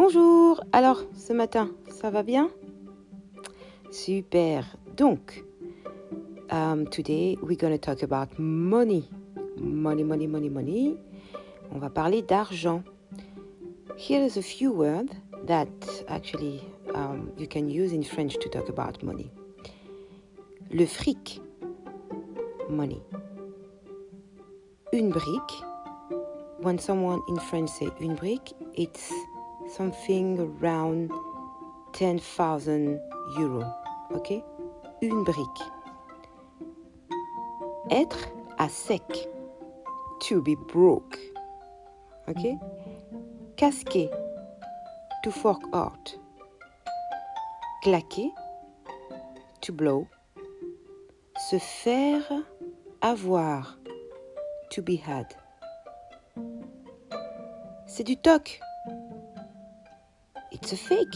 Bonjour. Alors, ce matin, ça va bien? Super. Donc, um, today we're going to talk about money. Money, money, money, money. On va parler d'argent. Here is a few words that actually um, you can use in French to talk about money. Le fric, money. Une brique. When someone in French say une brique, it's something around 10,000 euros. Ok? Une brique. Être à sec. To be broke. Ok? Casquer. To fork out. Claquer. To blow. Se faire avoir. To be had. C'est du toc. It's a fake.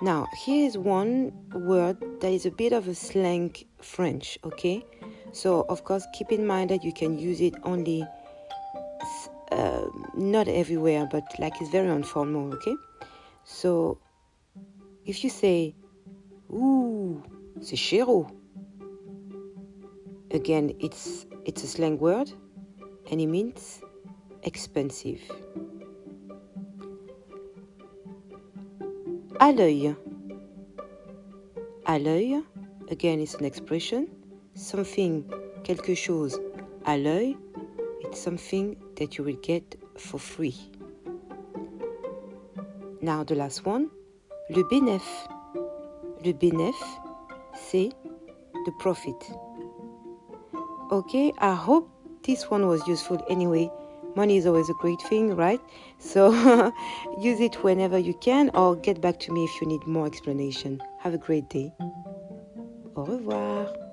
Now, here is one word that is a bit of a slang French, okay? So, of course, keep in mind that you can use it only uh, not everywhere, but like it's very informal, okay? So, if you say, Ooh, c'est chéro, again, it's, it's a slang word and it means expensive. À l'œil. À l'œil, again, it's an expression. Something, quelque chose à l'œil, it's something that you will get for free. Now the last one, le bénéf. Le bénéf, c'est the profit. Okay, I hope this one was useful anyway. Money is always a great thing, right? So use it whenever you can or get back to me if you need more explanation. Have a great day. Au revoir.